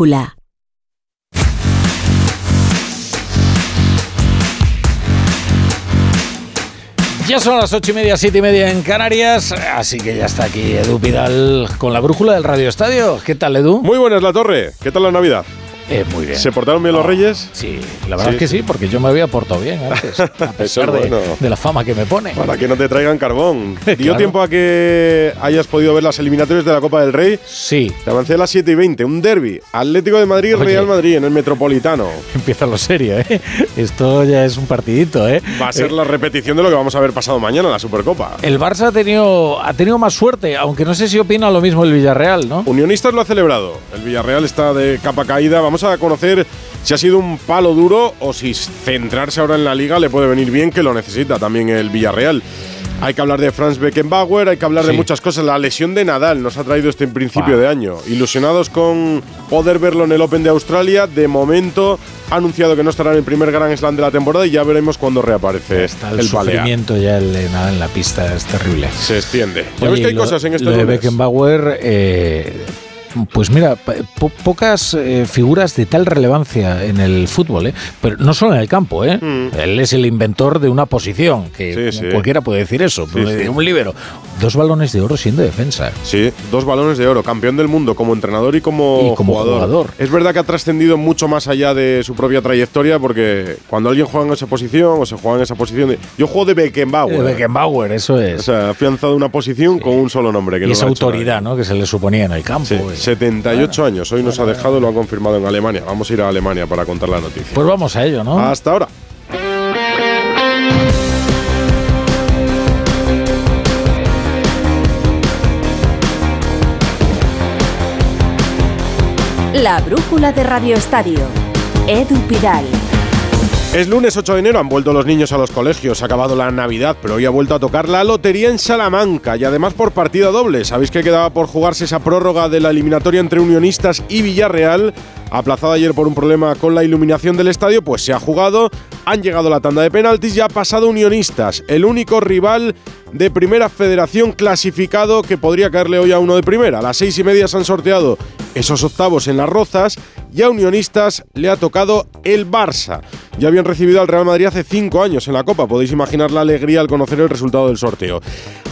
brújula. Ya son las ocho y media, siete y media en Canarias, así que ya está aquí Edu Pidal con la brújula del Radio Estadio. ¿Qué tal, Edu? Muy buenas, La Torre. ¿Qué tal la Navidad? Eh, muy bien. ¿Se portaron bien los reyes? Sí, la verdad Sí, es que sí. porque yo me había portado bien antes, a pesar es de, la fama que me pone. Para que no te traigan carbón. ¿Dio Claro. tiempo a que hayas podido ver las eliminatorias de la Copa del Rey? Sí, Te avancé a las 7 y 20. Un derby. Atlético de Madrid, Oye. Real Madrid en el Metropolitano. empieza lo serio, ¿eh? Esto ya es un partidito, ¿eh? Va a ser Eh, la repetición de lo que vamos a ver pasado mañana en la Supercopa. El Barça ha tenido, ha tenido más suerte, aunque no sé si opina lo mismo el Villarreal, ¿no? Unionistas lo ha celebrado. El Villarreal está de capa caída. Vamos a conocer si ha sido un palo duro o si centrarse ahora en la liga le puede venir bien, que lo necesita también el Villarreal. Hay que hablar de Franz Beckenbauer, hay que hablar de Sí. muchas cosas. La lesión de Nadal nos ha traído este principio Ah. de año. Ilusionados con poder verlo en el Open de Australia. De momento ha anunciado que no estará en el primer Grand Slam de la temporada y ya veremos cuándo reaparece Está el, el sufrimiento ya el de nada en la pista, es terrible. Se extiende. Ya Oye, ves que hay lo- cosas en lo de. Beckenbauer, eh, pues mira, po- pocas eh, figuras de tal relevancia en el fútbol, ¿eh? pero no solo en el campo. ¿eh? Mm. Él es el inventor de una posición, que Sí, sí. cualquiera puede decir eso, Sí, pero un libero. Dos balones de oro siendo defensa. Sí, dos balones de oro, campeón del mundo como entrenador y como, Y como jugador. Es verdad que ha trascendido mucho más allá de su propia trayectoria porque cuando alguien juega en esa posición o se juega en esa posición, de- yo juego de Beckenbauer. De Beckenbauer, eso es. O sea, ha afianzado una posición con un solo nombre. Que y no esa hecho autoridad. ¿no? que se le suponía en el campo. Sí, eh. 78 años. Hoy nos ha dejado, lo ha confirmado en Alemania. Vamos a ir a Alemania para contar la noticia. Pues vamos a ello, ¿no? Hasta ahora. La brújula de Radio Estadio. Edu Pidal. Es lunes 8 de enero, han vuelto los niños a los colegios, ha acabado la Navidad, pero hoy ha vuelto a tocar la lotería en Salamanca y además por partida doble. Sabéis que quedaba por jugarse esa prórroga de la eliminatoria entre Unionistas y Villarreal, aplazada ayer por un problema con la iluminación del estadio, pues se ha jugado, han llegado la tanda de penaltis y ha pasado Unionistas, el único rival de primera federación clasificado que podría caerle hoy a uno de primera. A las seis y media se han sorteado esos octavos en las rozas y a Unionistas le ha tocado el Barça. Ya habían recibido al Real Madrid hace cinco años en la Copa, podéis imaginar la alegría al conocer el resultado del sorteo.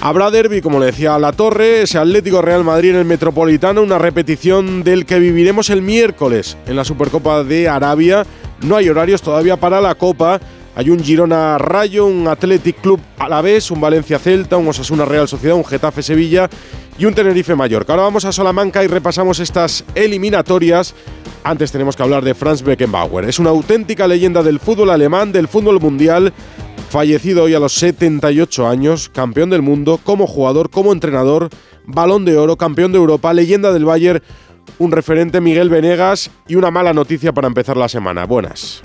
Habrá derby, como le decía La Torre, ese Atlético Real Madrid en el Metropolitano, una repetición del que viviremos el miércoles en la Supercopa de Arabia. No hay horarios todavía para la Copa. Hay un Girona Rayo, un Athletic Club Alavés, un Valencia Celta, un Osasuna Real Sociedad, un Getafe Sevilla y un Tenerife Mallorca. Ahora vamos a Salamanca y repasamos estas eliminatorias. Antes tenemos que hablar de Franz Beckenbauer. Es una auténtica leyenda del fútbol alemán, del fútbol mundial. Fallecido hoy a los 78 años, campeón del mundo, como jugador, como entrenador, balón de oro, campeón de Europa, leyenda del Bayern, un referente Miguel Venegas y una mala noticia para empezar la semana. Buenas.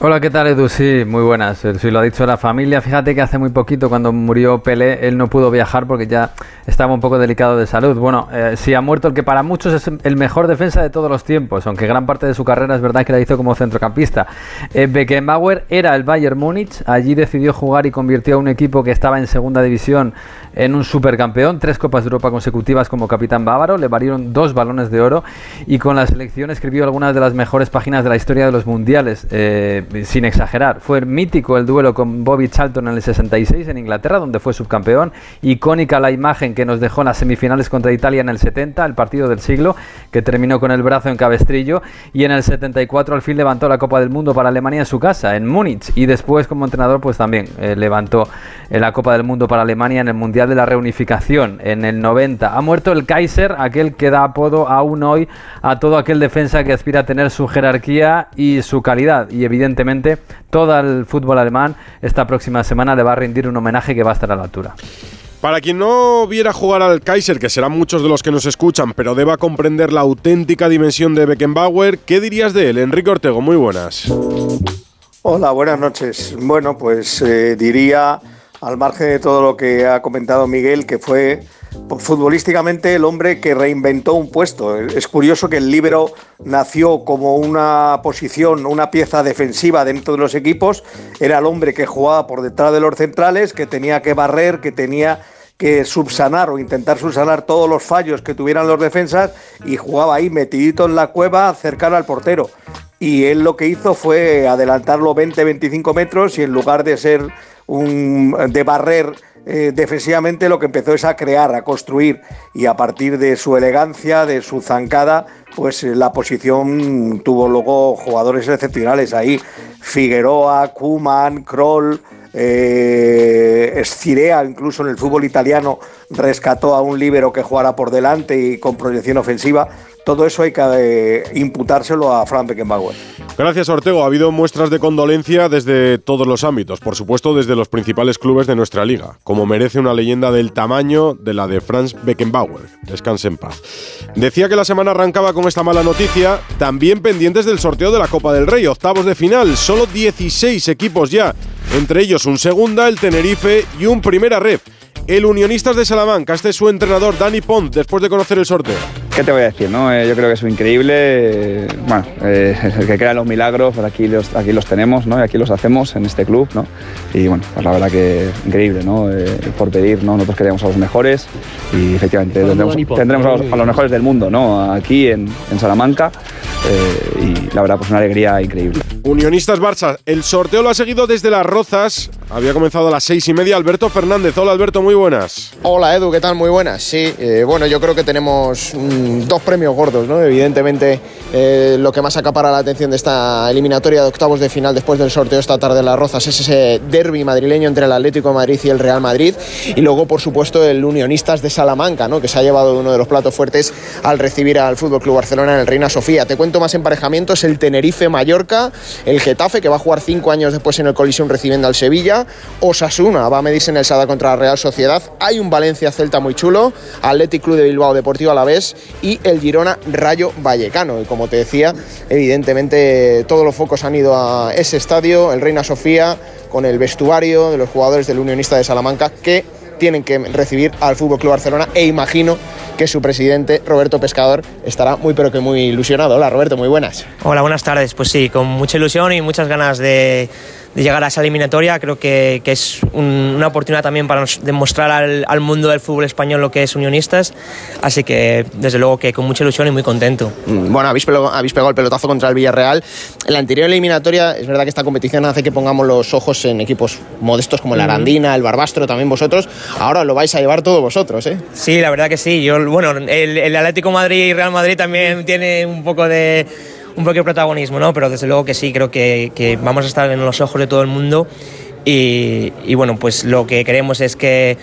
Hola, ¿qué tal Edu? Sí, muy buenas. Eh, Sí, lo ha dicho la familia. Fíjate que hace muy poquito, cuando murió Pelé, él no pudo viajar porque ya estaba un poco delicado de salud. Bueno, eh, sí ha muerto el que para muchos es el mejor defensa de todos los tiempos, aunque gran parte de su carrera es verdad que la hizo como centrocampista. Eh, Beckenbauer era el Bayern Múnich, allí decidió jugar y convirtió a un equipo que estaba en segunda división en un supercampeón, tres Copas de Europa consecutivas como capitán bávaro, le valieron dos balones de oro y con la selección escribió algunas de las mejores páginas de la historia de los mundiales. Eh, sin exagerar. Fue mítico el duelo con Bobby Charlton en el 66 en Inglaterra, donde fue subcampeón. Icónica la imagen que nos dejó en las semifinales contra Italia en el 70, el partido del siglo, que terminó con el brazo en cabestrillo. Y en el 74 al fin levantó la Copa del Mundo para Alemania en su casa, en Múnich. Y después como entrenador pues también eh, levantó eh, la Copa del Mundo para Alemania en el Mundial de la Reunificación en el 90. Ha muerto el Kaiser, aquel que da apodo aún hoy a todo aquel defensa que aspira a tener su jerarquía y su calidad. Y evidentemente todo el fútbol alemán esta próxima semana le va a rendir un homenaje que va a estar a la altura. Para quien no viera jugar al Kaiser, que serán muchos de los que nos escuchan, pero deba comprender la auténtica dimensión de Beckenbauer, ¿qué dirías de él? Enrique Ortego, muy buenas. Hola, buenas noches. Bueno, pues eh, diría, al margen de todo lo que ha comentado Miguel, que fue pues, futbolísticamente el hombre que reinventó un puesto. Es curioso que el líbero nació como una posición, una pieza defensiva dentro de los equipos. Era el hombre que jugaba por detrás de los centrales, que tenía que barrer, que tenía que subsanar o intentar subsanar todos los fallos que tuvieran los defensas y jugaba ahí metidito en la cueva cercano al portero. Y él lo que hizo fue adelantarlo 20-25 metros y en lugar de ser un de barrer eh, defensivamente lo que empezó es a crear, a construir y a partir de su elegancia, de su zancada, pues eh, la posición tuvo luego jugadores excepcionales ahí, Figueroa, Kuman, Kroll, eh, Escirea, incluso en el fútbol italiano, rescató a un líbero que jugara por delante y con proyección ofensiva. Todo eso hay que eh, imputárselo a Frank Beckenbauer. Gracias, Ortego. Ha habido muestras de condolencia desde todos los ámbitos, por supuesto desde los principales clubes de nuestra liga, como merece una leyenda del tamaño de la de Franz Beckenbauer. Descanse en paz. Decía que la semana arrancaba con esta mala noticia, también pendientes del sorteo de la Copa del Rey, octavos de final, solo 16 equipos ya, entre ellos un segunda, el Tenerife y un primera ref. El Unionistas de Salamanca, este es su entrenador Dani Pont, después de conocer el sorteo. ¿Qué te voy a decir? No? Eh, yo creo que es increíble. bueno, eh, el que crean los milagros, pues aquí los, aquí los tenemos ¿no? y aquí los hacemos en este club. ¿no? Y bueno, pues la verdad que increíble, ¿no? Eh, por pedir, ¿no? nosotros queríamos a los mejores y efectivamente tendremos, tendremos a, los, a los mejores del mundo ¿no? aquí en, en Salamanca eh, y la verdad pues una alegría increíble. Unionistas Barça, el sorteo lo ha seguido desde Las Rozas. Había comenzado a las seis y media. Alberto Fernández. Hola Alberto, muy buenas. Hola Edu, ¿qué tal? Muy buenas. Sí, eh, bueno, yo creo que tenemos mm, dos premios gordos, ¿no? Evidentemente, eh, lo que más acapara la atención de esta eliminatoria de octavos de final después del sorteo esta tarde en Las Rozas es ese derby madrileño entre el Atlético de Madrid y el Real Madrid. Y luego, por supuesto, el Unionistas de Salamanca, ¿no? Que se ha llevado uno de los platos fuertes al recibir al Fútbol Club Barcelona en el Reina Sofía. Te cuento más emparejamientos: el Tenerife-Mallorca, el Getafe, que va a jugar cinco años después en el Coliseum recibiendo al Sevilla, Osasuna va a medirse en el Sada contra la Real Sociedad. Hay un Valencia-Celta muy chulo, Athletic Club de Bilbao Deportivo Alavés y el Girona Rayo Vallecano. Y como te decía, evidentemente todos los focos han ido a ese estadio, el Reina Sofía, con el vestuario de los jugadores del Unionista de Salamanca que tienen que recibir al Fútbol Club Barcelona e imagino que su presidente Roberto Pescador estará muy pero que muy ilusionado. Hola Roberto, muy buenas. Hola, buenas tardes. Pues sí, con mucha ilusión y muchas ganas de, de llegar a esa eliminatoria. Creo que, que es un- una oportunidad también para nos- demostrar al, al mundo del fútbol español lo que es unionistas. Así que, desde luego, que con mucha ilusión y muy contento. Mm, Bueno, habéis pegado, habéis pegado el pelotazo contra el Villarreal. En la anterior eliminatoria, es verdad que esta competición hace que pongamos los ojos en equipos modestos como el Arandina, el Barbastro, también vosotros. Ahora lo vais a llevar todos vosotros, ¿eh? Sí, la verdad que sí. Yo, bueno, el, el Atlético Madrid y Real Madrid también tiene un poco de un de protagonismo, ¿no? Pero desde luego que sí, creo que, vamos a estar en los ojos de todo el mundo y, y bueno, pues lo que queremos es que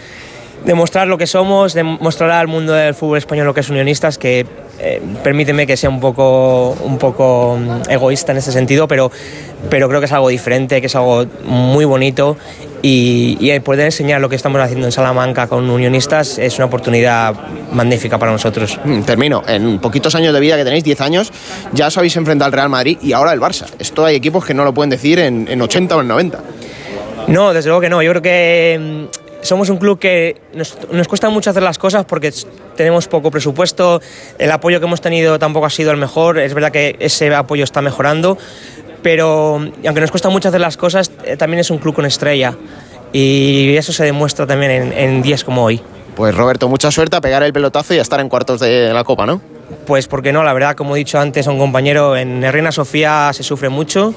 demostrar lo que somos, demostrar al mundo del fútbol español lo que es unionistas, que eh, permíteme que sea un poco, un poco mm, egoísta en ese sentido, pero, pero creo que es algo diferente, que es algo muy bonito y, y poder enseñar lo que estamos haciendo en Salamanca con unionistas es una oportunidad magnífica para nosotros. Mm, Termino. En poquitos años de vida que tenéis, 10 años, ya os habéis enfrentado al Real Madrid y ahora el Barça. Esto hay equipos que no lo pueden decir en, en 80 o en 90. No, desde luego que no. Yo creo que mm, somos un club que nos, nos cuesta mucho hacer las cosas porque tenemos poco presupuesto, el apoyo que hemos tenido tampoco ha sido el mejor, es verdad que ese apoyo está mejorando, pero mm, aunque nos cuesta mucho hacer las cosas, eh, también es un club con estrella y eso se demuestra también en, en días como hoy. Pues Roberto, mucha suerte a pegar el pelotazo y a estar en cuartos de la Copa, ¿no? Pues porque no, la verdad, como he dicho antes a un compañero, en Reina Sofía se sufre mucho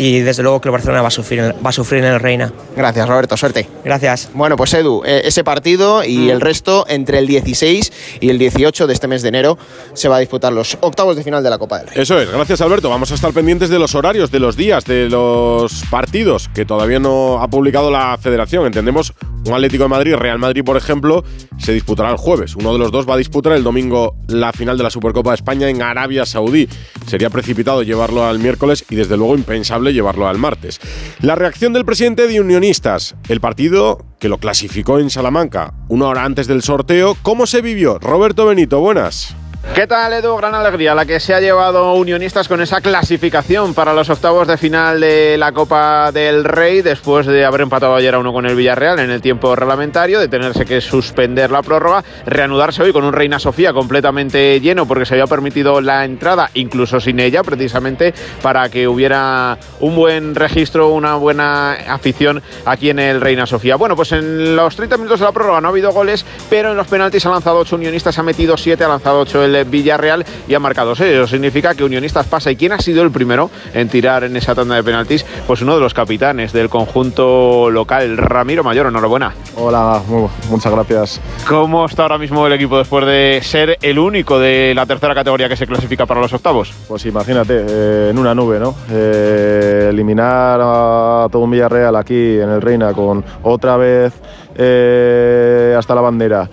y desde luego que el Barcelona va a sufrir, va a sufrir en el Reina. Gracias, Roberto, suerte. Gracias. Bueno, pues Edu, eh, ese partido y el resto entre el 16 y el 18 de este mes de enero se va a disputar los octavos de final de la Copa del Rey. Eso es, gracias Alberto. Vamos a estar pendientes de los horarios, de los días, de los partidos que todavía no ha publicado la federación. Entendemos, un Atlético de Madrid, Real Madrid, por ejemplo, se disputará el jueves. Uno de los dos va a disputar el domingo la final de la Supercopa de España en Arabia Saudí. Sería precipitado llevarlo al miércoles y desde luego impensable llevarlo al martes. La reacción del presidente de Unionistas, el partido que lo clasificó en Salamanca una hora antes del sorteo, ¿cómo se vivió? Roberto Benito, buenas. ¿Qué tal, Edu? Gran alegría la que se ha llevado Unionistas con esa clasificación para los octavos de final de la Copa del Rey después de haber empatado ayer a uno con el Villarreal en el tiempo reglamentario, de tenerse que suspender la prórroga, reanudarse hoy con un Reina Sofía completamente lleno porque se había permitido la entrada, incluso sin ella, precisamente para que hubiera un buen registro, una buena afición aquí en el Reina Sofía. Bueno, pues en los 30 minutos de la prórroga no ha habido goles, pero en los penaltis ha lanzado 8 Unionistas, ha metido 7, ha lanzado 8 el Villarreal y ha marcado 6. Eso significa que Unionistas pasa. ¿Y quién ha sido el primero en tirar en esa tanda de penaltis? Pues uno de los capitanes del conjunto local, Ramiro Mayor. Enhorabuena. Hola, muchas gracias. ¿Cómo está ahora mismo el equipo después de ser el único de la tercera categoría que se clasifica para los octavos? Pues imagínate, eh, en una nube, ¿no? Eh, eliminar a todo un Villarreal aquí en el Reina con otra vez eh, hasta la bandera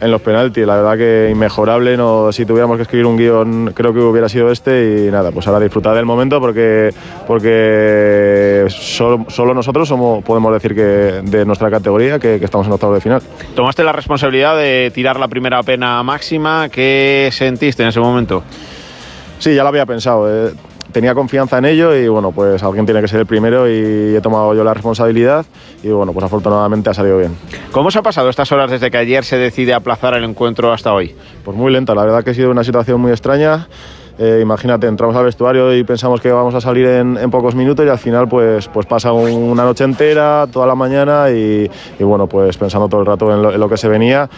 en los penaltis. La verdad que inmejorable. No, si tuviéramos que escribir un guion, creo que hubiera sido este. Y nada, pues ahora disfrutar del momento porque, porque solo, nosotros somos, podemos decir que de nuestra categoría que, estamos en octavos de final. Tomaste la responsabilidad de tirar la primera pena máxima. ¿Qué sentiste en ese momento? Sí, ya lo había pensado. Eh tenía confianza en ello y bueno, pues alguien tiene que ser el primero y he tomado yo la responsabilidad y bueno, pues afortunadamente ha salido bien. ¿Cómo se ha pasado estas horas desde que ayer se decide aplazar el encuentro hasta hoy? Pues muy lenta, la verdad que ha sido una situación muy extraña. Eh, imagínate, entramos al vestuario y pensamos que vamos a salir en, pocos minutos y al final pues, pues pasa una noche entera, toda la mañana y, bueno, pues pensando todo el rato en lo que se venía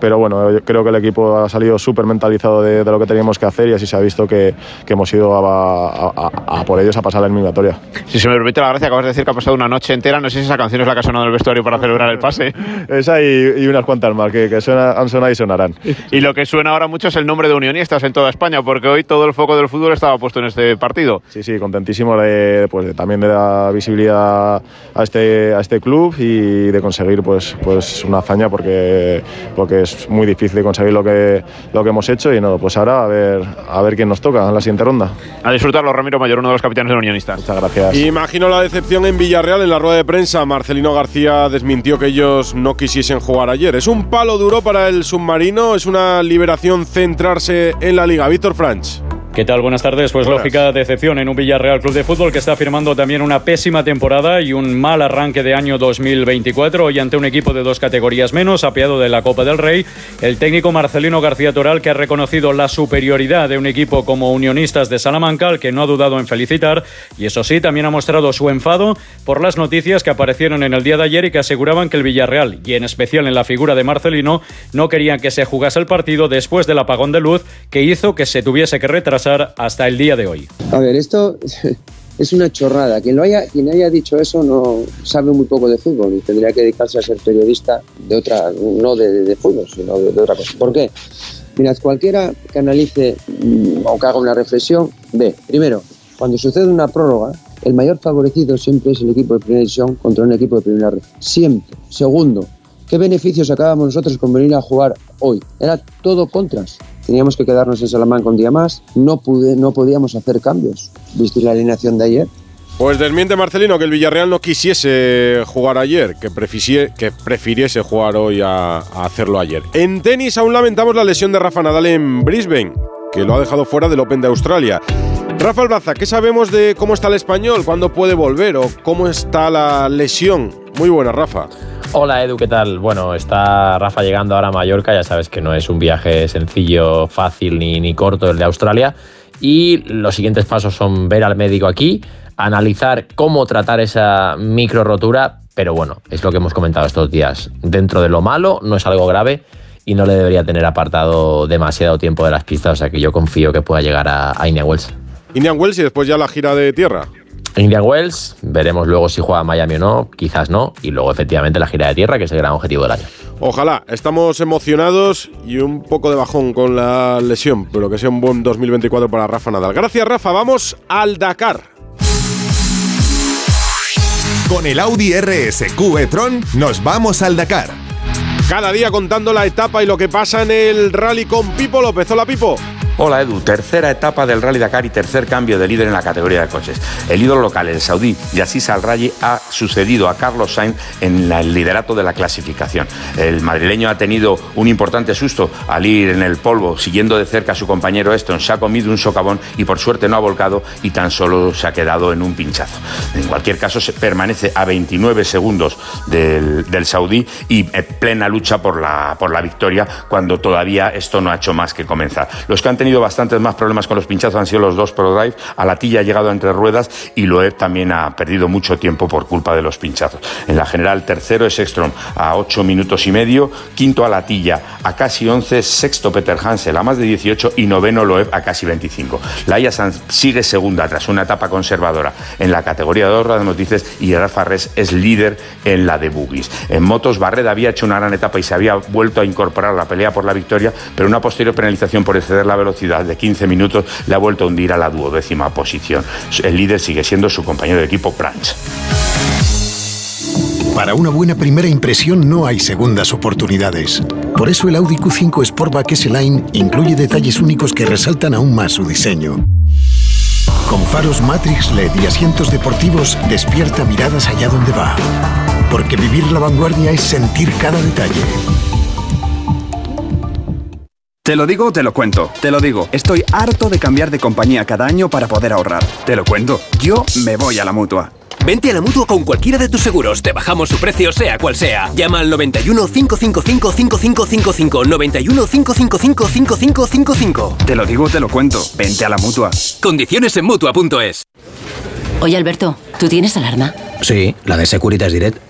pero bueno, yo creo que el equipo ha salido súper mentalizado de, lo que teníamos que hacer y así se ha visto que, hemos ido a, por ellos a pasar la eliminatoria. Si se me permite la gracia, acabas de decir que ha pasado una noche entera, no sé si esa canción es la que ha sonado en el vestuario para celebrar el pase. esa y, unas cuantas más que, que han sonado y sonarán. Y lo que suena ahora mucho es el nombre de Unionistas en toda España, porque hoy todo el foco del fútbol estaba puesto en este partido. Sí, sí, contentísimo de, pues, también de dar visibilidad a este, a este club y de conseguir pues, pues una hazaña porque, porque es es muy difícil conseguir lo que, lo que hemos hecho y no, pues ahora a ver, a ver quién nos toca en la siguiente ronda. A disfrutarlo, Ramiro Mayor, uno de los capitanes de los Unionistas. Muchas gracias. Imagino la decepción en Villarreal en la rueda de prensa. Marcelino García desmintió que ellos no quisiesen jugar ayer. Es un palo duro para el submarino, es una liberación centrarse en la liga. Víctor Franch. ¿Qué tal? Buenas tardes. Pues lógica decepción en un Villarreal Club de Fútbol que está firmando también una pésima temporada y un mal arranque de año 2024. Hoy ante un equipo de dos categorías menos, apiado de la Copa del Rey, el técnico Marcelino García Toral que ha reconocido la superioridad de un equipo como Unionistas de Salamanca, al que no ha dudado en felicitar, y eso sí, también ha mostrado su enfado por las noticias que aparecieron en el día de ayer y que aseguraban que el Villarreal, y en especial en la figura de Marcelino, no querían que se jugase el partido después del apagón de luz que hizo que se tuviese que retrasar hasta el día de hoy. A ver, esto es una chorrada. Quien, lo haya, quien haya dicho eso no sabe muy poco de fútbol y tendría que dedicarse a ser periodista de otra, no de, fútbol, sino de, otra cosa. ¿Por qué? Mirad, cualquiera que analice mm, o que haga una reflexión, ve, primero, cuando sucede una prórroga, el mayor favorecido siempre es el equipo de primera división contra un equipo de primera red. Siempre. Segundo, ¿qué beneficios sacábamos nosotros con venir a jugar hoy? Era todo contras teníamos que quedarnos en Salamanca un día más, no, pude, no podíamos hacer cambios. ¿Viste la alineación de ayer? Pues desmiente Marcelino que el Villarreal no quisiese jugar ayer, que, que prefiriese jugar hoy a, hacerlo ayer. En tenis aún lamentamos la lesión de Rafa Nadal en Brisbane, que lo ha dejado fuera del Open de Australia. Rafa Albaza, ¿qué sabemos de cómo está el español? ¿Cuándo puede volver? ¿O cómo está la lesión? Muy buena, Rafa. Hola Edu, ¿qué tal? Bueno, está Rafa llegando ahora a Mallorca, ya sabes que no es un viaje sencillo, fácil ni, ni corto el de Australia. Y los siguientes pasos son ver al médico aquí, analizar cómo tratar esa micro rotura, pero bueno, es lo que hemos comentado estos días. Dentro de lo malo, no es algo grave y no le debería tener apartado demasiado tiempo de las pistas, o sea que yo confío que pueda llegar a, a Wells. Indian Wells y después ya la gira de tierra. Indian Wells, veremos luego si juega Miami o no, quizás no, y luego efectivamente la gira de tierra, que es el gran objetivo del año. Ojalá, estamos emocionados y un poco de bajón con la lesión, pero que sea un buen 2024 para Rafa Nadal. Gracias Rafa, vamos al Dakar. Con el Audi RSQ e-tron nos vamos al Dakar. Cada día contando la etapa y lo que pasa en el rally con Pipo López. Hola Pipo. Hola Edu, tercera etapa del Rally Dakar y tercer cambio de líder en la categoría de coches. El ídolo local, el saudí Yassis Al-Rayi, ha sucedido a Carlos Sainz en el liderato de la clasificación. El madrileño ha tenido un importante susto al ir en el polvo, siguiendo de cerca a su compañero Eston. Se ha comido un socavón y por suerte no ha volcado y tan solo se ha quedado en un pinchazo. En cualquier caso, se permanece a 29 segundos del, del saudí y en plena lucha por la, por la victoria cuando todavía esto no ha hecho más que comenzar. Los tenido bastantes más problemas con los pinchazos han sido los dos ProDrive. A la tilla ha llegado entre ruedas y Loeb también ha perdido mucho tiempo por culpa de los pinchazos. En la general, tercero es Ekstrom a 8 minutos y medio, quinto a la tilla a casi 11, sexto Peter Hansel a más de 18 y noveno Loeb a casi 25. Laia Sanz sigue segunda tras una etapa conservadora en la categoría de de noticias y Rafa Res es líder en la de buggies. En motos, Barreda había hecho una gran etapa y se había vuelto a incorporar a la pelea por la victoria, pero una posterior penalización por exceder la velocidad de 15 minutos le ha vuelto a hundir a la duodécima posición. El líder sigue siendo su compañero de equipo, Pranch. Para una buena primera impresión no hay segundas oportunidades. Por eso el Audi Q5 Sportback S-Line incluye detalles únicos que resaltan aún más su diseño. Con faros Matrix LED y asientos deportivos, despierta miradas allá donde va. Porque vivir la vanguardia es sentir cada detalle. Te lo digo, te lo cuento. Te lo digo, estoy harto de cambiar de compañía cada año para poder ahorrar. Te lo cuento, yo me voy a la mutua. Vente a la mutua con cualquiera de tus seguros. Te bajamos su precio, sea cual sea. Llama al 91 555 5555. 91 555 5555. Te lo digo, te lo cuento. Vente a la mutua. Condiciones en mutua.es. Oye, Alberto, ¿tú tienes alarma? Sí, la de Securitas Direct.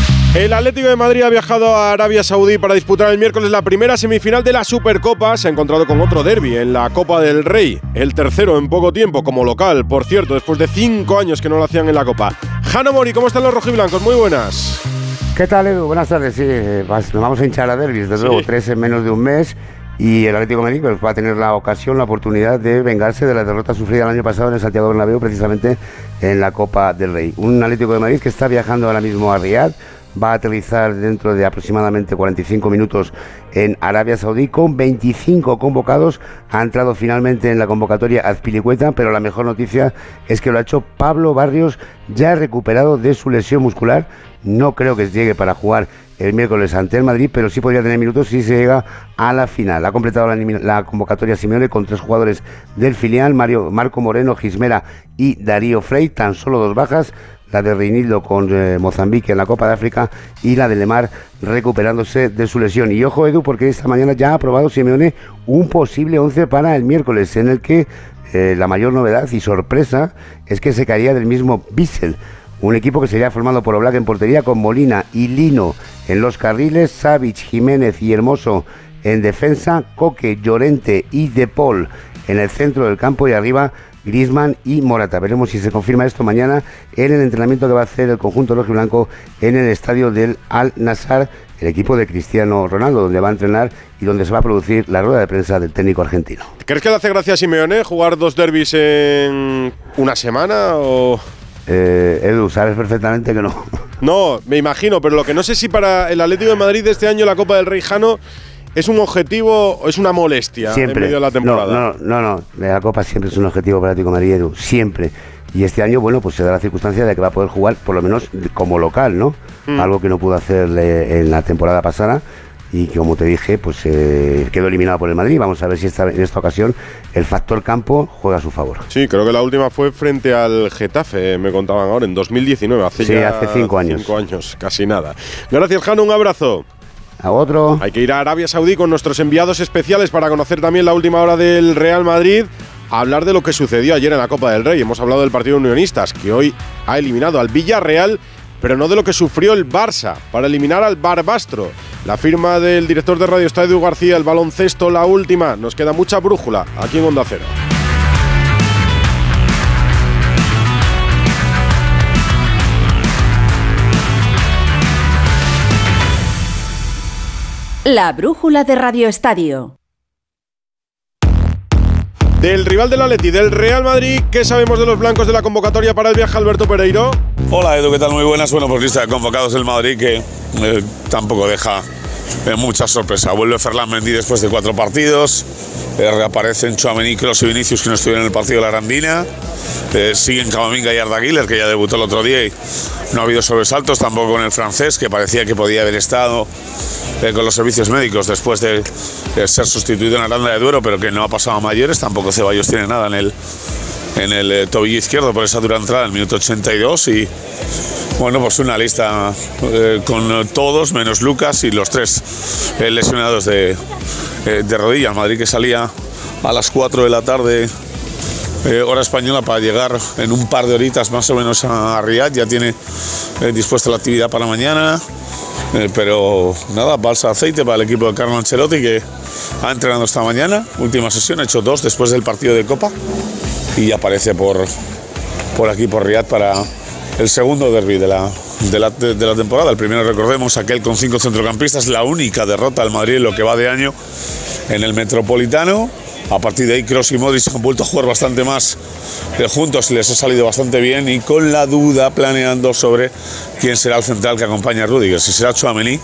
El Atlético de Madrid ha viajado a Arabia Saudí para disputar el miércoles la primera semifinal de la Supercopa. Se ha encontrado con otro derby en la Copa del Rey, el tercero en poco tiempo como local, por cierto, después de cinco años que no lo hacían en la Copa. Jano Mori, ¿cómo están los rojiblancos? Muy buenas. ¿Qué tal, Edu? Buenas tardes. Sí, eh, nos vamos a hinchar a derbis, desde Sí. luego, tres en menos de un mes. Y el Atlético de Madrid pues, va a tener la ocasión, la oportunidad de vengarse de la derrota sufrida el año pasado en el Santiago Bernabéu, precisamente en la Copa del Rey. Un Atlético de Madrid que está viajando ahora mismo a Riyadh, va a aterrizar dentro de aproximadamente 45 minutos en Arabia Saudí con 25 convocados. Ha entrado finalmente en la convocatoria Azpilicueta, pero la mejor noticia es que lo ha hecho Pablo Barrios, ya recuperado de su lesión muscular. No creo que llegue para jugar el miércoles ante el Madrid, pero sí podría tener minutos si se llega a la final. Ha completado la, la convocatoria Simeone con tres jugadores del filial, Mario, Marco Moreno, Gismera y Darío Frey, tan solo dos bajas, la de Reinildo con eh, Mozambique en la Copa de África y la de Lemar recuperándose de su lesión. Y ojo Edu, porque esta mañana ya ha aprobado Simeone un posible 11 para el miércoles, en el que eh, la mayor novedad y sorpresa es que se caería del mismo Bissell. Un equipo que sería formado por Oblak en portería con Molina y Lino en los carriles, Savic, Jiménez y Hermoso en defensa, Coque, Llorente y De Paul en el centro del campo y arriba Grisman y Morata. Veremos si se confirma esto mañana en el entrenamiento que va a hacer el conjunto rojiblanco en el estadio del Al Nassr, el equipo de Cristiano Ronaldo, donde va a entrenar y donde se va a producir la rueda de prensa del técnico argentino. ¿Crees que le hace gracia a Simeone jugar dos derbis en una semana o...? Eh, Edu, sabes perfectamente que no. No, me imagino, pero lo que no sé si para el Atlético de Madrid de este año la Copa del Rey Jano es un objetivo o es una molestia en medio de la temporada. No, no, no, no. La Copa siempre es un objetivo para Edu, siempre. Y este año, bueno, pues se da la circunstancia de que va a poder jugar, por lo menos como local, ¿no? Mm. Algo que no pudo hacer eh, en la temporada pasada y que, como te dije, pues eh, quedó eliminado por el Madrid. Vamos a ver si esta, en esta ocasión el factor campo juega a su favor. Sí, creo que la última fue frente al Getafe, me contaban ahora, en 2019, hace Sí, ya hace cinco años. Cinco años, casi nada. Gracias, Jano, un abrazo. Hay que ir a Arabia Saudí con nuestros enviados especiales para conocer también la última hora del Real Madrid. A hablar de lo que sucedió ayer en la Copa del Rey. Hemos hablado del partido Unionistas, que hoy ha eliminado al Villarreal, pero no de lo que sufrió el Barça para eliminar al Barbastro. La firma del director de Radio Estadio García, el baloncesto, la última. Nos queda mucha brújula aquí en Onda Cero. La brújula de Radio Estadio. Del rival del Atleti, del Real Madrid, ¿qué sabemos de los blancos de la convocatoria para el viaje Alberto Pereiro? Hola Edu, ¿qué tal? Muy buenas. Bueno, pues lista de convocados del Madrid que eh, tampoco deja eh, mucha sorpresa. Vuelve Ferland Mendy después de cuatro partidos. Eh, reaparecen Chouameni, Kroos y Vinicius que no estuvieron en el partido de la Randina. Eh, siguen Camavinga y Arda que ya debutó el otro día y no ha habido sobresaltos, tampoco con el francés, que parecía que podía haber estado eh, con los servicios médicos después de, ser sustituido en Aranda de Duero, pero que no ha pasado a mayores. Tampoco Ceballos tiene nada en el, en el eh, tobillo izquierdo por esa dura entrada en el minuto 82 y bueno, pues una lista eh, con todos menos Lucas y los tres eh, lesionados de, eh, de rodilla. Madrid que salía a las 4 de la tarde eh, hora española para llegar en un par de horitas más o menos a Riyadh. Ya tiene eh, dispuesta la actividad para mañana. Eh, pero nada, balsa aceite para el equipo de Carlo Ancelotti que ha entrenado esta mañana. Última sesión, ha hecho dos después del partido de Copa y aparece por, por aquí, por Riyadh, para el segundo derby de la, de, la, de- la temporada. El primero, recordemos, aquel con cinco centrocampistas, la única derrota del Madrid en lo que va de año en el Metropolitano. A partir de ahí, Kroos y Modric han vuelto a jugar bastante más eh, juntos y les ha salido bastante bien y con la duda planeando sobre quién será el central que acompaña a Rudiger, si será Chouameni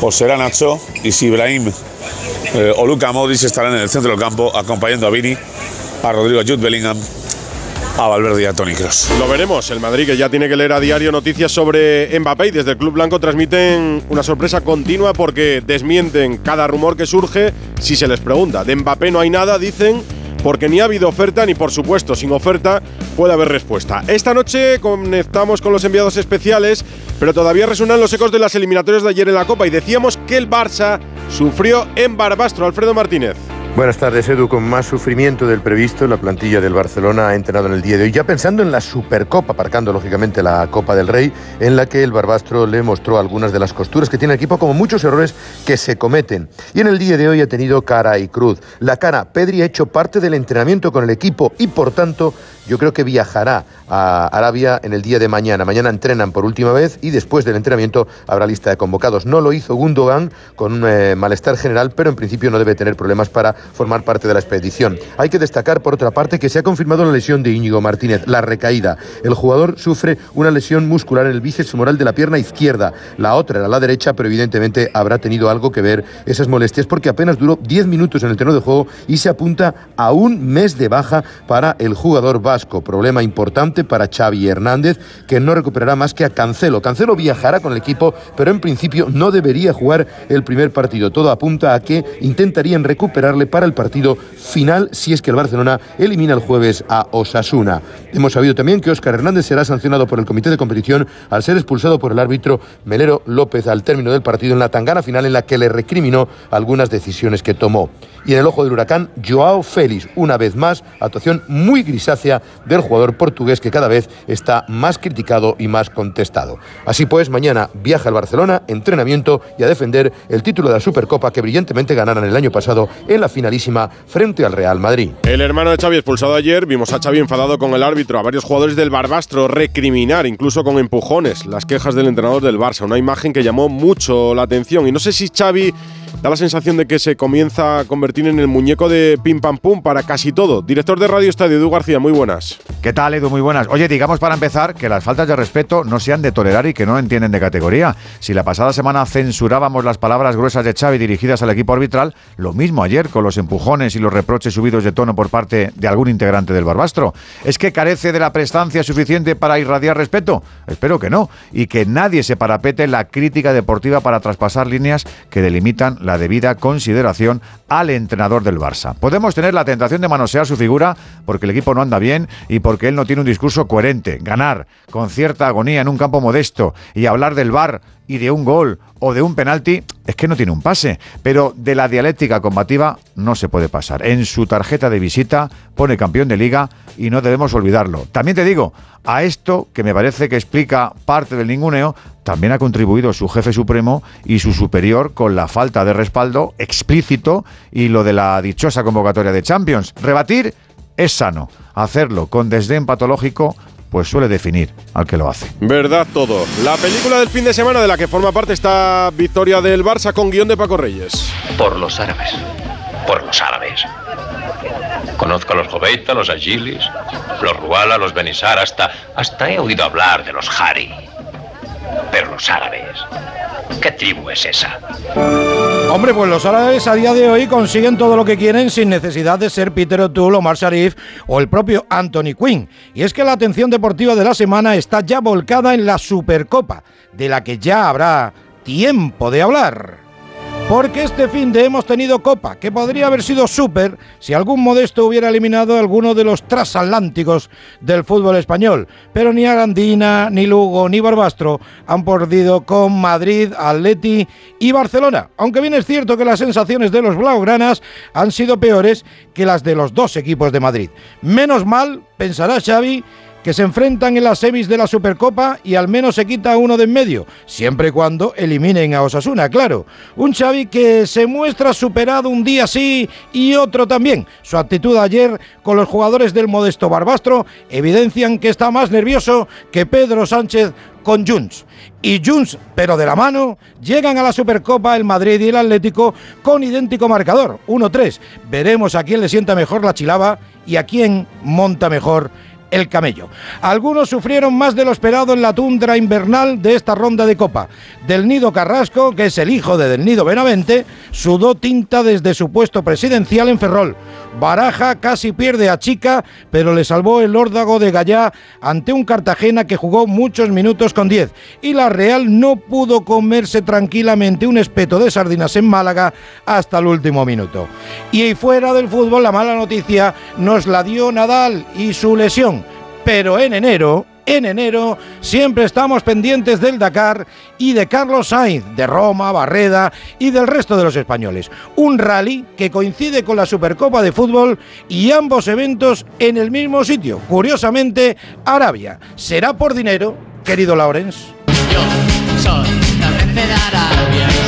o será Nacho y si Ibrahim eh, o Luka Modric estarán en el centro del campo acompañando a Vini, a Rodrigo Jude Bellingham, a Valverde y a Toni Kroos. Lo veremos. El Madrid que ya tiene que leer a diario noticias sobre Mbappé y desde el Club Blanco transmiten una sorpresa continua porque desmienten cada rumor que surge si se les pregunta. De Mbappé no hay nada, dicen, porque ni ha habido oferta ni por supuesto sin oferta puede haber respuesta. Esta noche conectamos con los enviados especiales, pero todavía resuenan los ecos de las eliminatorias de ayer en la Copa y decíamos que el Barça sufrió en Barbastro. Alfredo Martínez. Buenas tardes, Edu. Con más sufrimiento del previsto, la plantilla del Barcelona ha entrenado en el día de hoy, ya pensando en la Supercopa, aparcando lógicamente la Copa del Rey, en la que el Barbastro le mostró algunas de las costuras que tiene el equipo, como muchos errores que se cometen. Y en el día de hoy ha tenido cara y cruz. La cara, Pedri ha hecho parte del entrenamiento con el equipo y, por tanto, yo creo que viajará a Arabia en el día de mañana. Mañana entrenan por última vez y después del entrenamiento habrá lista de convocados. No lo hizo Gundogan con un eh, malestar general, pero en principio no debe tener problemas para formar parte de la expedición. Hay que destacar, por otra parte, que se ha confirmado la lesión de Íñigo Martínez, la recaída. El jugador sufre una lesión muscular en el bíceps femoral de la pierna izquierda. La otra era la derecha, pero evidentemente habrá tenido algo que ver esas molestias porque apenas duró 10 minutos en el terreno de juego y se apunta a un mes de baja para el jugador Problema importante para Xavi Hernández, que no recuperará más que a Cancelo. Cancelo viajará con el equipo, pero en principio no debería jugar el primer partido. Todo apunta a que intentarían recuperarle para el partido final si es que el Barcelona elimina el jueves a Osasuna. Hemos sabido también que Óscar Hernández será sancionado por el comité de competición al ser expulsado por el árbitro Melero López al término del partido en la tangana final en la que le recriminó algunas decisiones que tomó. Y en el ojo del huracán, Joao Félix, una vez más, actuación muy grisácea del jugador portugués que cada vez está más criticado y más contestado. Así pues, mañana viaja al Barcelona, entrenamiento y a defender el título de la Supercopa que brillantemente ganaron el año pasado en la finalísima frente al Real Madrid. El hermano de Xavi expulsado ayer, vimos a Xavi enfadado con el árbitro, a varios jugadores del Barbastro recriminar, incluso con empujones, las quejas del entrenador del Barça, una imagen que llamó mucho la atención. Y no sé si Xavi da la sensación de que se comienza a convertir en el muñeco de pim pam pum para casi todo. Director de Radio Estadio, Edu García, muy buenas. ¿Qué tal, Edu? Muy buenas. Oye, digamos para empezar que las faltas de respeto no sean de tolerar y que no entienden de categoría. Si la pasada semana censurábamos las palabras gruesas de Xavi dirigidas al equipo arbitral, lo mismo ayer con los empujones y los reproches subidos de tono por parte de algún integrante del Barbastro. ¿Es que carece de la prestancia suficiente para irradiar respeto? Espero que no. Y que nadie se parapete la crítica deportiva para traspasar líneas que delimitan la debida consideración al entrenador del Barça. Podemos tener la tentación de manosear su figura porque el equipo no anda bien y porque él no tiene un discurso coherente. Ganar con cierta agonía en un campo modesto y hablar del bar y de un gol o de un penalti, es que no tiene un pase. Pero de la dialéctica combativa no se puede pasar. En su tarjeta de visita pone campeón de liga y no debemos olvidarlo. También te digo, a esto, que me parece que explica parte del ninguneo, también ha contribuido su jefe supremo y su superior con la falta de respaldo explícito y lo de la dichosa convocatoria de Champions. Rebatir es sano. Hacerlo con desdén patológico pues suele definir al que lo hace. Verdad todo. La película del fin de semana de la que forma parte esta victoria del Barça con guion de Paco Reyes. Por los árabes. Por los árabes. Conozco a los Joveita, los Agilis, los Ruala, los Benisar, hasta, hasta he oído hablar de los Hari. Pero los árabes. ¿Qué tribu es esa? Hombre, pues los árabes a día de hoy consiguen todo lo que quieren sin necesidad de ser Peter O'Toole, Omar Sharif o el propio Anthony Quinn. Y es que la atención deportiva de la semana está ya volcada en la Supercopa, de la que ya habrá tiempo de hablar. Porque este fin de hemos tenido Copa, que podría haber sido súper si algún modesto hubiera eliminado alguno de los transatlánticos del fútbol español. Pero ni Arandina, ni Lugo, ni Barbastro han perdido con Madrid, Atleti y Barcelona. Aunque bien es cierto que las sensaciones de los blaugranas han sido peores que las de los dos equipos de Madrid. Menos mal, pensará Xavi, que se enfrentan en las semis de la Supercopa y al menos se quita uno de en medio, siempre y cuando eliminen a Osasuna, claro. Un Xavi que se muestra superado un día sí y otro también. Su actitud ayer con los jugadores del modesto Barbastro evidencian que está más nervioso que Pedro Sánchez con Junts. Y Junts, pero de la mano, llegan a la Supercopa el Madrid y el Atlético con idéntico marcador, 1-3. Veremos a quién le sienta mejor la chilaba y a quién monta mejor el camello. Algunos sufrieron más de lo esperado en la tundra invernal de esta ronda de Copa. Del Nido Carrasco, que es el hijo de Del Nido Benavente, sudó tinta desde su puesto presidencial en Ferrol. Baraja casi pierde a Chica, pero le salvó el órdago de Gallá ante un Cartagena que jugó muchos minutos con 10. Y la Real no pudo comerse tranquilamente un espeto de sardinas en Málaga hasta el último minuto. Y fuera del fútbol, la mala noticia nos la dio Nadal y su lesión. Pero en enero, en enero siempre estamos pendientes del Dakar y de Carlos Sainz, de Roma, Barreda y del resto de los españoles. Un rally que coincide con la Supercopa de Fútbol y ambos eventos en el mismo sitio. Curiosamente, Arabia. ¿Será por dinero, querido Lawrence?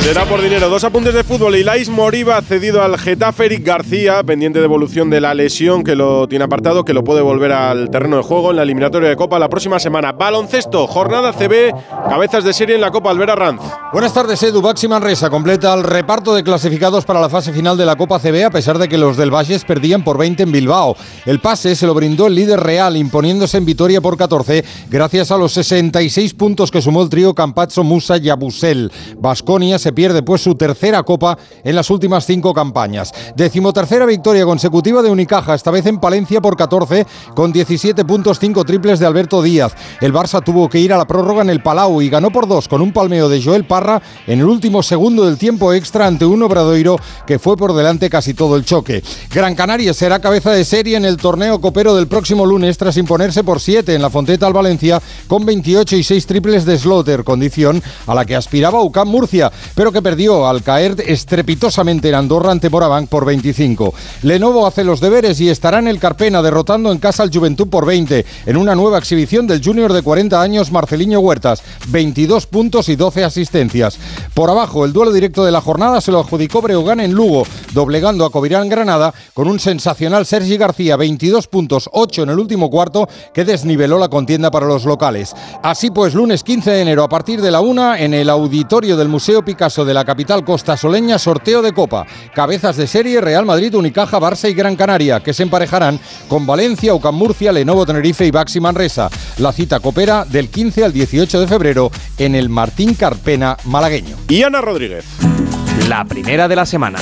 Será por dinero. Dos apuntes de fútbol. Ilais Moriba cedido al Getafe. Eric García, pendiente de evolución de la lesión que lo tiene apartado, que lo puede volver al terreno de juego en la eliminatoria de Copa la próxima semana. Baloncesto, jornada CB, cabezas de serie en la Copa Albera Ranz. Buenas tardes, Edu. Baxi Manresa completa el reparto de clasificados para la fase final de la Copa CB, a pesar de que los del Valles perdían por 20 en Bilbao. El pase se lo brindó el líder real, imponiéndose en Vitoria por 14, gracias a los 66 puntos que sumó el trío Campazzo, Musa y Abusel. Basconia se pierde pues su tercera copa en las últimas cinco campañas. Decimotercera victoria consecutiva de Unicaja, esta vez en Palencia por 14, con 17 puntos, 5 triples de Alberto Díaz. El Barça tuvo que ir a la prórroga en el Palau y ganó por dos con un palmeo de Joel Parra en el último segundo del tiempo extra ante un Obradoiro que fue por delante casi todo el choque. Gran Canaria será cabeza de serie en el torneo copero del próximo lunes tras imponerse por 7 en la Fonteta al Valencia con 28 y 6 triples de Slaughter, condición a la que aspiraba UCAM Murcia, pero que perdió al caer estrepitosamente en Andorra ante Morabanc por 25. Lenovo hace los deberes y estará en el Carpena derrotando en casa al Juventud por 20 en una nueva exhibición del junior de 40 años Marceliño Huertas, 22 puntos y 12 asistencias. Por abajo, el duelo directo de la jornada se lo adjudicó Breogán en Lugo, doblegando a Covirán Granada con un sensacional Sergi García, 22 puntos, 8 en el último cuarto, que desniveló la contienda para los locales. Así pues, lunes 15 de enero a partir de la una en el auditorio del Museo Picasso de la capital costasoleña, sorteo de Copa. Cabezas de serie Real Madrid, Unicaja, Barça y Gran Canaria, que se emparejarán con Valencia, Ucam Murcia, Lenovo Tenerife y Baxi Manresa. La cita coopera del 15 al 18 de febrero en el Martín Carpena malagueño. Y Ana Rodríguez. La primera de la semana.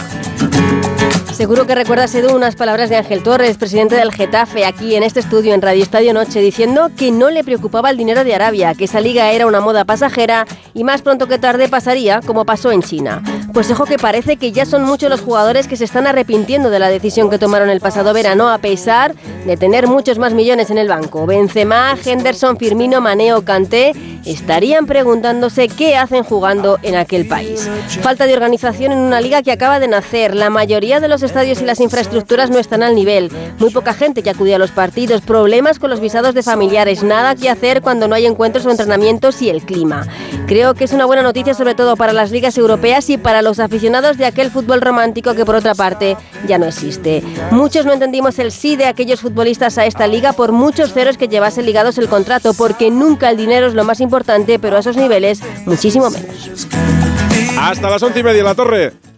Seguro que recuerdas, Edu, unas palabras de Ángel Torres, presidente del Getafe, aquí en este estudio, en Radio Estadio Noche, diciendo que no le preocupaba el dinero de Arabia, que esa liga era una moda pasajera y más pronto que tarde pasaría como pasó en China. Pues ojo que parece que ya son muchos los jugadores que se están arrepintiendo de la decisión que tomaron el pasado verano a pesar de tener muchos más millones en el banco. Benzema, Henderson, Firmino, Maneo, Kanté estarían preguntándose qué hacen jugando en aquel país. Falta de organización en una liga que acaba de nacer. La mayoría de los estadios y las infraestructuras no están al nivel. Muy poca gente que acude a los partidos. Problemas con los visados de familiares. Nada que hacer cuando no hay encuentros o entrenamientos y el clima. Creo que es una buena noticia sobre todo para las ligas europeas y para los aficionados de aquel fútbol romántico que por otra parte ya no existe. Muchos no entendimos el sí de aquellos futbolistas a esta liga por muchos ceros que llevasen ligados el contrato, porque nunca el dinero es lo más importante, pero a esos niveles muchísimo menos. Hasta las once y media, la torre.